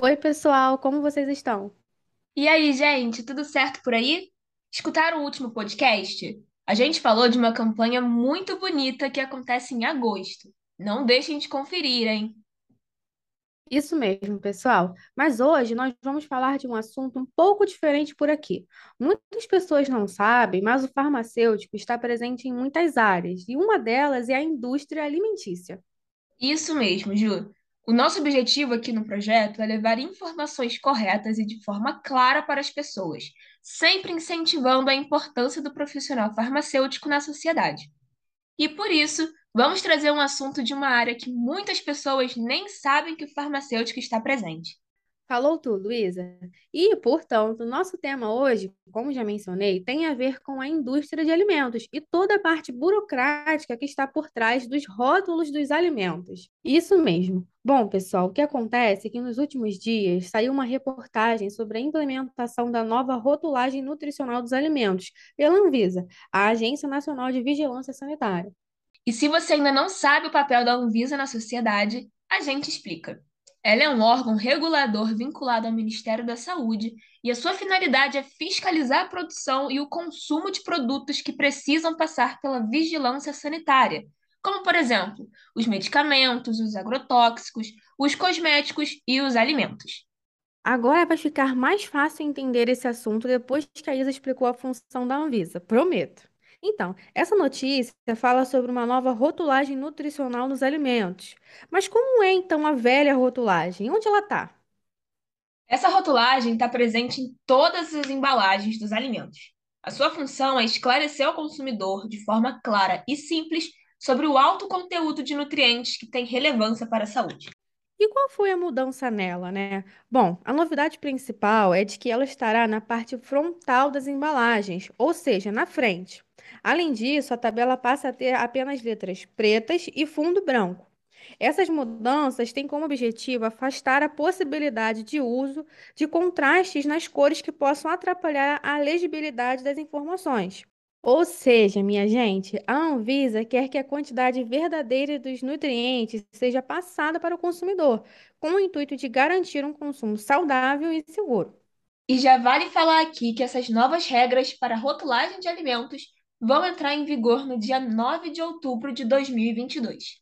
Oi, pessoal, como vocês estão? E aí, gente, tudo certo por aí? Escutaram o último podcast? A gente falou de uma campanha muito bonita que acontece em agosto. Não deixem de conferir, hein? Isso mesmo, pessoal. Mas hoje nós vamos falar de um assunto um pouco diferente por aqui. Muitas pessoas não sabem, mas o farmacêutico está presente em muitas áreas, e uma delas é a indústria alimentícia. Isso mesmo, Ju. O nosso objetivo aqui no projeto é levar informações corretas e de forma clara para as pessoas, sempre incentivando a importância do profissional farmacêutico na sociedade. E por isso, vamos trazer um assunto de uma área que muitas pessoas nem sabem que o farmacêutico está presente. Falou tudo, Luísa. E, portanto, nosso tema hoje, como já mencionei, tem a ver com a indústria de alimentos e toda a parte burocrática que está por trás dos rótulos dos alimentos. Isso mesmo. Bom, pessoal, o que acontece é que nos últimos dias saiu uma reportagem sobre a implementação da nova rotulagem nutricional dos alimentos pela Anvisa, a Agência Nacional de Vigilância Sanitária. E se você ainda não sabe o papel da Anvisa na sociedade, a gente explica. Ela é um órgão regulador vinculado ao Ministério da Saúde e a sua finalidade é fiscalizar a produção e o consumo de produtos que precisam passar pela vigilância sanitária, como, por exemplo, os medicamentos, os agrotóxicos, os cosméticos e os alimentos. Agora vai ficar mais fácil entender esse assunto depois que a Isa explicou a função da Anvisa, prometo. Então, essa notícia fala sobre uma nova rotulagem nutricional nos alimentos. Mas como é então a velha rotulagem? Onde ela está? Essa rotulagem está presente em todas as embalagens dos alimentos. A sua função é esclarecer ao consumidor de forma clara e simples sobre o alto conteúdo de nutrientes que tem relevância para a saúde. E qual foi a mudança nela, né? Bom, a novidade principal é de que ela estará na parte frontal das embalagens, ou seja, na frente. Além disso, a tabela passa a ter apenas letras pretas e fundo branco. Essas mudanças têm como objetivo afastar a possibilidade de uso de contrastes nas cores que possam atrapalhar a legibilidade das informações. Ou seja, minha gente, a Anvisa quer que a quantidade verdadeira dos nutrientes seja passada para o consumidor, com o intuito de garantir um consumo saudável e seguro. E já vale falar aqui que essas novas regras para rotulagem de alimentos vão entrar em vigor no dia 9 de outubro de 2022.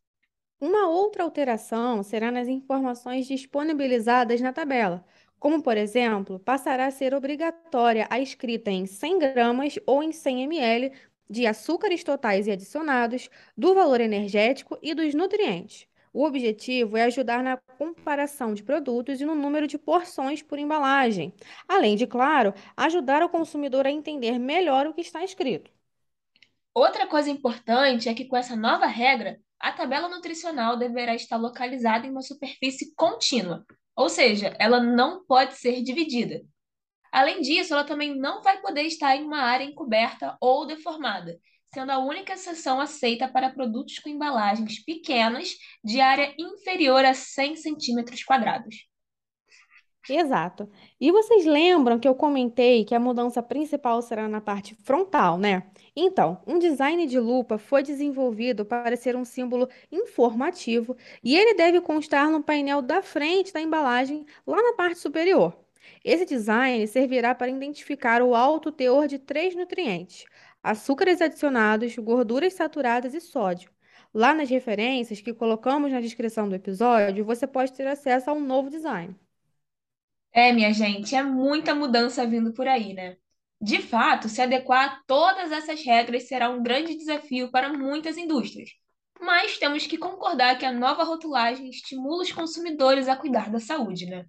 Uma outra alteração será nas informações disponibilizadas na tabela, como, por exemplo, passará a ser obrigatória a escrita em 100 gramas ou em 100 ml de açúcares totais e adicionados, do valor energético e dos nutrientes. O objetivo é ajudar na comparação de produtos e no número de porções por embalagem, além de, claro, ajudar o consumidor a entender melhor o que está escrito. Outra coisa importante é que com essa nova regra, a tabela nutricional deverá estar localizada em uma superfície contínua, ou seja, ela não pode ser dividida. Além disso, ela também não vai poder estar em uma área encoberta ou deformada, sendo a única seção aceita para produtos com embalagens pequenas de área inferior a 100 centímetros quadrados. Exato. E vocês lembram que eu comentei que a mudança principal será na parte frontal, né? Então, um design de lupa foi desenvolvido para ser um símbolo informativo e ele deve constar no painel da frente da embalagem, lá na parte superior. Esse design servirá para identificar o alto teor de três nutrientes: açúcares adicionados, gorduras saturadas e sódio. Lá nas referências que colocamos na descrição do episódio, você pode ter acesso ao novo design. É, minha gente, é muita mudança vindo por aí, né? De fato, se adequar a todas essas regras será um grande desafio para muitas indústrias. Mas temos que concordar que a nova rotulagem estimula os consumidores a cuidar da saúde, né?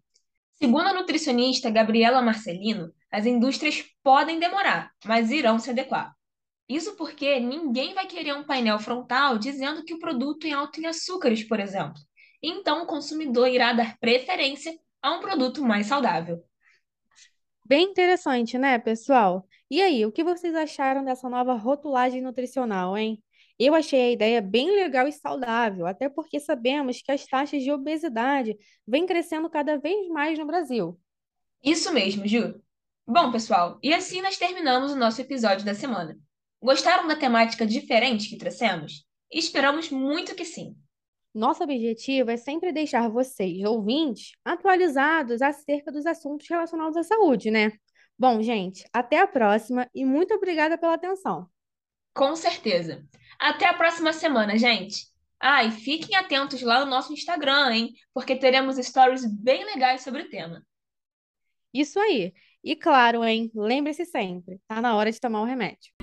Segundo a nutricionista Gabriela Marcelino, as indústrias podem demorar, mas irão se adequar. Isso porque ninguém vai querer um painel frontal dizendo que o produto é alto em açúcares, por exemplo. Então, o consumidor irá dar preferência a um produto mais saudável. Bem interessante, né, pessoal? E aí, o que vocês acharam dessa nova rotulagem nutricional, hein? Eu achei a ideia bem legal e saudável, até porque sabemos que as taxas de obesidade vêm crescendo cada vez mais no Brasil. Isso mesmo, Ju. Bom, pessoal, e assim nós terminamos o nosso episódio da semana. Gostaram da temática diferente que trouxemos? Esperamos muito que sim. Nosso objetivo é sempre deixar vocês, ouvintes, atualizados acerca dos assuntos relacionados à saúde, né? Bom, gente, até a próxima e muito obrigada pela atenção. Com certeza. Até a próxima semana, gente. Ah, e fiquem atentos lá no nosso Instagram, hein? Porque teremos stories bem legais sobre o tema. Isso aí. E claro, hein? Lembre-se sempre, tá na hora de tomar o remédio.